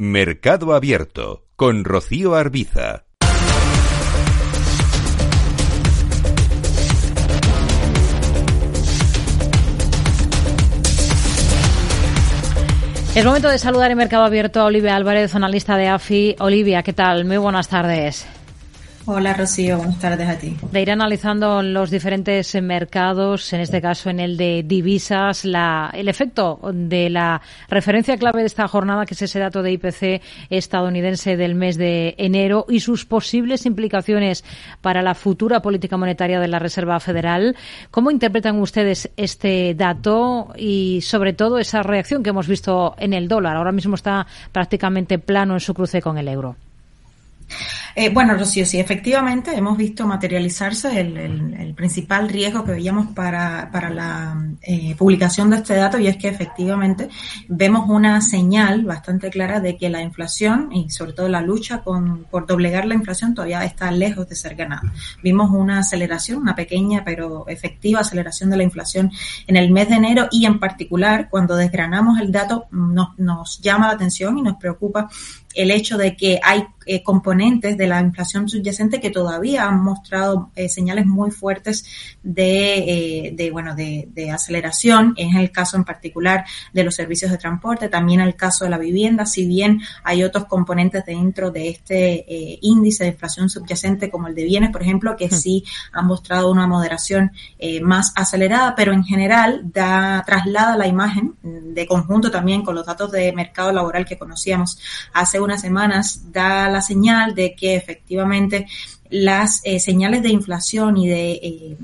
Mercado Abierto con Rocío Arbiza. Es momento de saludar en Mercado Abierto a Olivia Álvarez, analista de AFI. Olivia, ¿qué tal? Muy buenas tardes. Hola Rocío, buenas tardes a ti. De ir analizando los diferentes mercados, en este caso en el de divisas, la, el efecto de la referencia clave de esta jornada, que es ese dato de IPC estadounidense del mes de enero, y sus posibles implicaciones para la futura política monetaria de la Reserva Federal. ¿Cómo interpretan ustedes este dato y, sobre todo, esa reacción que hemos visto en el dólar? Ahora mismo está prácticamente plano en su cruce con el euro. Eh, bueno, Rocío, sí, efectivamente hemos visto materializarse el, principal riesgo que veíamos para, la eh, publicación de este dato y es que efectivamente vemos una señal bastante clara de que la inflación y sobre todo la lucha con, por doblegar la inflación todavía está lejos de ser ganada. Vimos una aceleración, una pequeña pero efectiva aceleración de la inflación en el mes de enero y en particular cuando desgranamos el dato nos, nos llama la atención y nos preocupa el hecho de que hay eh, componentes de la inflación subyacente que todavía han mostrado eh, señales muy fuertes de, eh, de bueno, de, de, aceleración. Es el caso en particular de los servicios de transporte, también el caso de la vivienda, si bien hay otros componentes dentro de este índice de inflación subyacente como el de bienes, por ejemplo, que sí han mostrado una moderación más acelerada, pero en general da, traslada la imagen de conjunto también con los datos de mercado laboral que conocíamos hace unas semanas, da la señal de que efectivamente las eh, señales de inflación y de eh,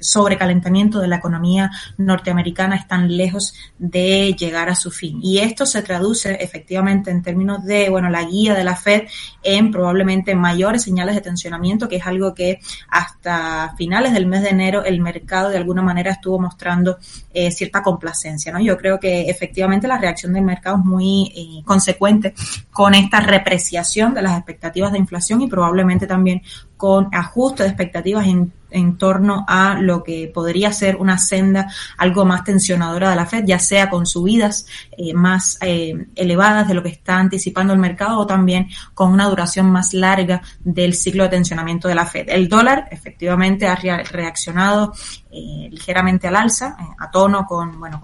sobrecalentamiento de la economía norteamericana están lejos de llegar a su fin. Y esto se traduce efectivamente en términos de, bueno, la guía de la Fed en probablemente mayores señales de tensionamiento, que es algo que hasta finales del mes de enero el mercado de alguna manera estuvo mostrando eh, cierta complacencia, ¿no? Yo creo que efectivamente la reacción del mercado es muy eh, consecuente con esta repreciación de las expectativas de inflación y probablemente también con ajuste de expectativas en en torno a lo que podría ser una senda algo más tensionadora de la Fed, ya sea con subidas eh, más eh, elevadas de lo que está anticipando el mercado o también con una duración más larga del ciclo de tensionamiento de la Fed. El dólar efectivamente ha reaccionado eh, ligeramente al alza, a tono con, bueno,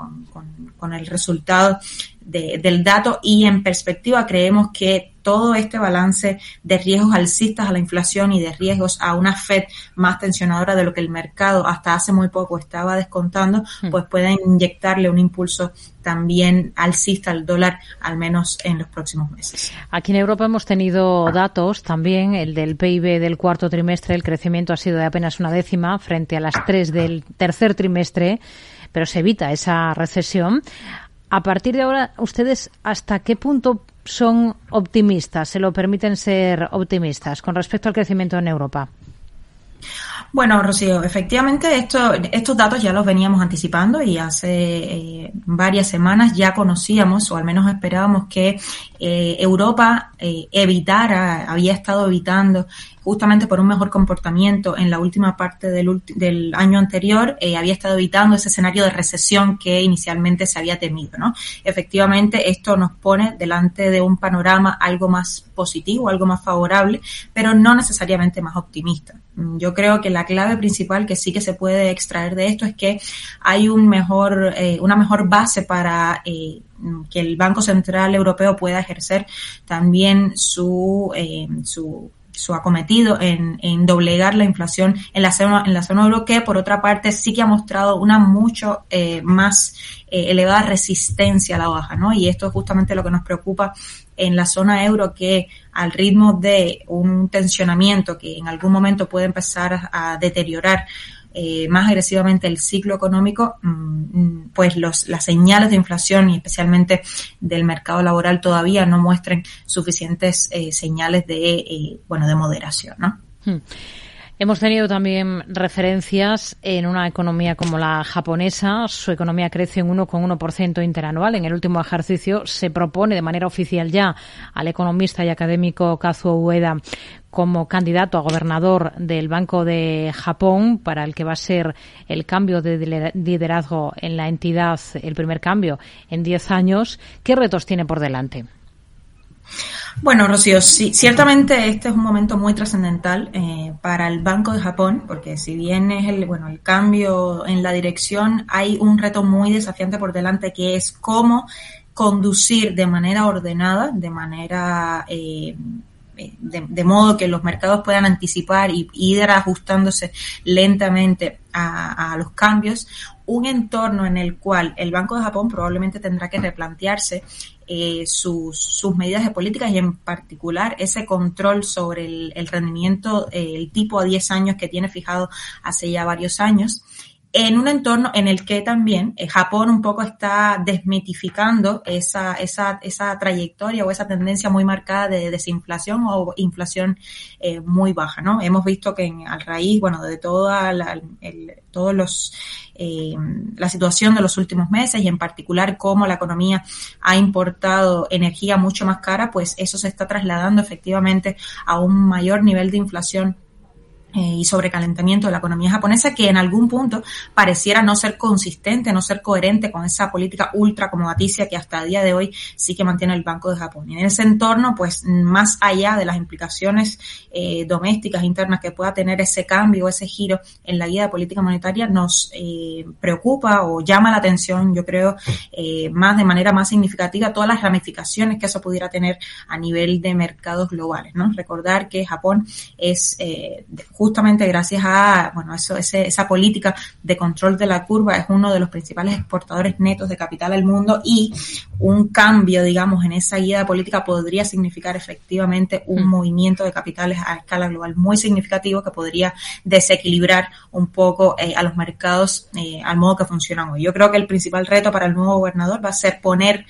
con el resultado del dato y en perspectiva creemos que todo este balance de riesgos alcistas a la inflación y de riesgos a una Fed más tensionadora de lo que el mercado hasta hace muy poco estaba descontando, hmm. pues pueden inyectarle un impulso también alcista al dólar, al menos en los próximos meses. Aquí en Europa hemos tenido datos también, el del PIB del cuarto trimestre, el crecimiento ha sido de apenas una décima frente a las tres del tercer trimestre pero se evita esa recesión. A partir de ahora, ¿ustedes hasta qué punto son optimistas, se lo permiten ser optimistas con respecto al crecimiento en Europa? Bueno, Rocío, efectivamente esto, estos datos ya los veníamos anticipando y hace eh, varias semanas ya conocíamos o al menos esperábamos que eh, Europa eh, evitara, había estado evitando justamente por un mejor comportamiento en la última parte del, del año anterior, había estado evitando ese escenario de recesión que inicialmente se había temido, ¿no? Efectivamente, esto nos pone delante de un panorama algo más positivo, algo más favorable, pero no necesariamente más optimista. Mm, yo creo que la clave principal que sí que se puede extraer de esto es que hay un mejor, eh, una mejor base para eh, que el Banco Central Europeo pueda ejercer también su, eh, su su acometido en, en, doblegar la inflación en la zona en la zona euro que por otra parte sí que ha mostrado una mucho eh, más eh, elevada resistencia a la baja no y esto es justamente lo que nos preocupa en la zona euro que al ritmo de un tensionamiento que en algún momento puede empezar a deteriorar eh, más agresivamente el ciclo económico, mm, mm, pues los, las señales de inflación y especialmente del mercado laboral todavía no muestren suficientes eh, señales de, eh, bueno, de moderación, ¿no? Hmm. Hemos tenido también referencias en una economía como la japonesa. Su economía crece en 1,1% interanual. En el último ejercicio se propone de manera oficial ya al economista y académico Kazuo Ueda como candidato a gobernador del Banco de Japón, para el que va a ser el cambio de liderazgo en la entidad, el primer cambio en 10 años. ¿Qué retos tiene por delante? Bueno, Rocío, sí, ciertamente este es un momento muy trascendental eh, para el Banco de Japón, porque si bien es el, bueno, el cambio en la dirección, hay un reto muy desafiante por delante que es cómo conducir de manera ordenada, de manera eh, de, modo que los mercados puedan anticipar y, ir ajustándose lentamente a, los cambios, un entorno en el cual el Banco de Japón probablemente tendrá que replantearse eh, sus, medidas de política y en particular ese control sobre el, rendimiento, eh, el tipo a 10 años que tiene fijado hace ya varios años en un entorno en el que también eh, Japón un poco está desmitificando esa, esa, esa trayectoria o esa tendencia muy marcada de desinflación o inflación eh, muy baja, ¿no? Hemos visto que en, al raíz, bueno, de toda la, el, todos los eh, la situación de los últimos meses y en particular cómo la economía ha importado energía mucho más cara, pues eso se está trasladando efectivamente a un mayor nivel de inflación y sobrecalentamiento de la economía japonesa que en algún punto pareciera no ser consistente, no ser coherente con esa política ultra acomodaticia que hasta el día de hoy sí que mantiene el Banco de Japón. Y en ese entorno, pues más allá de las implicaciones eh, domésticas, internas que pueda tener ese cambio, ese giro en la guía de política monetaria, nos eh, preocupa o llama la atención, yo creo, más de manera más significativa todas las ramificaciones que eso pudiera tener a nivel de mercados globales. ¿no? Recordar que Japón es justamente gracias a bueno, eso, esa política de control de la curva es uno de los principales exportadores netos de capital al mundo y un cambio, digamos, en esa guía de política podría significar efectivamente un mm. movimiento de capitales a escala global muy significativo que podría desequilibrar un poco eh, a los mercados eh, al modo que funcionan hoy. Yo creo que el principal reto para el nuevo gobernador va a ser poner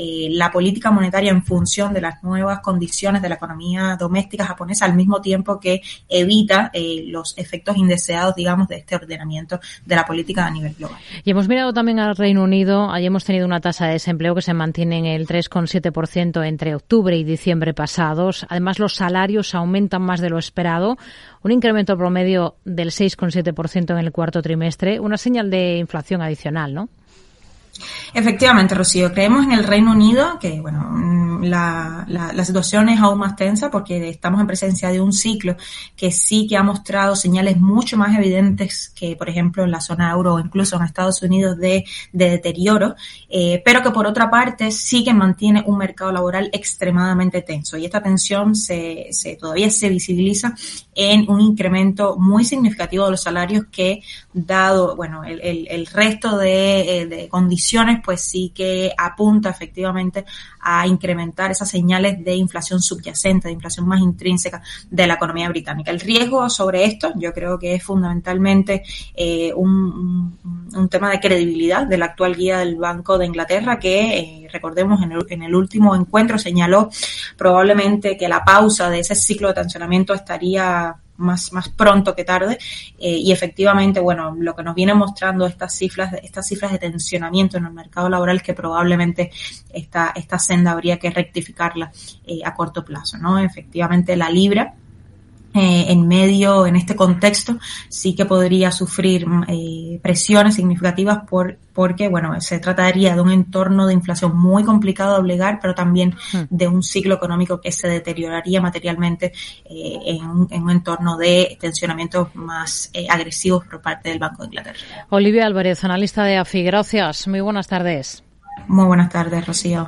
eh, la política monetaria en función de las nuevas condiciones de la economía doméstica japonesa al mismo tiempo que evita eh, los efectos indeseados, digamos, de este ordenamiento de la política a nivel global. Y hemos mirado también al Reino Unido. Allí hemos tenido una tasa de desempleo que se mantiene en el 3,7% entre octubre y diciembre pasados. Además, los salarios aumentan más de lo esperado. Un incremento promedio del 6,7% en el cuarto trimestre. Una señal de inflación adicional, ¿no? Efectivamente, Rocío, creemos en el Reino Unido que, bueno, mm, la, la, situación es aún más tensa porque estamos en presencia de un ciclo que sí que ha mostrado señales mucho más evidentes que, por ejemplo, en la zona euro o incluso en Estados Unidos de, de deterioro, eh, pero que por otra parte sí que mantiene un mercado laboral extremadamente tenso. Y esta tensión se, se todavía se visibiliza en un incremento muy significativo de los salarios que, dado, bueno, el, el, el resto de, eh, de condiciones pues sí que apunta efectivamente a incrementar esas señales de inflación subyacente, de inflación más intrínseca de la economía británica. El riesgo sobre esto yo creo que es fundamentalmente eh, un, tema de credibilidad de la actual guía del Banco de Inglaterra que, eh, recordemos, en el, en el último encuentro señaló probablemente que la pausa de ese ciclo de tensionamiento estaría más, más pronto que tarde. Eh, y efectivamente, bueno, lo que nos viene mostrando estas cifras, estas cifras de tensionamiento en el mercado laboral que probablemente esta, esta senda habría que rectificarla eh, a corto plazo, ¿no? Efectivamente, la libra eh, en medio, en este contexto, sí que podría sufrir eh, presiones significativas por, porque, bueno, se trataría de un entorno de inflación muy complicado de obligar, pero también hmm. de un ciclo económico que se deterioraría materialmente eh, en, un, en, un, entorno de tensionamientos más agresivos por parte del Banco de Inglaterra. Olivia Álvarez, analista de AFI. Gracias. Muy buenas tardes. Muy buenas tardes, Rocío.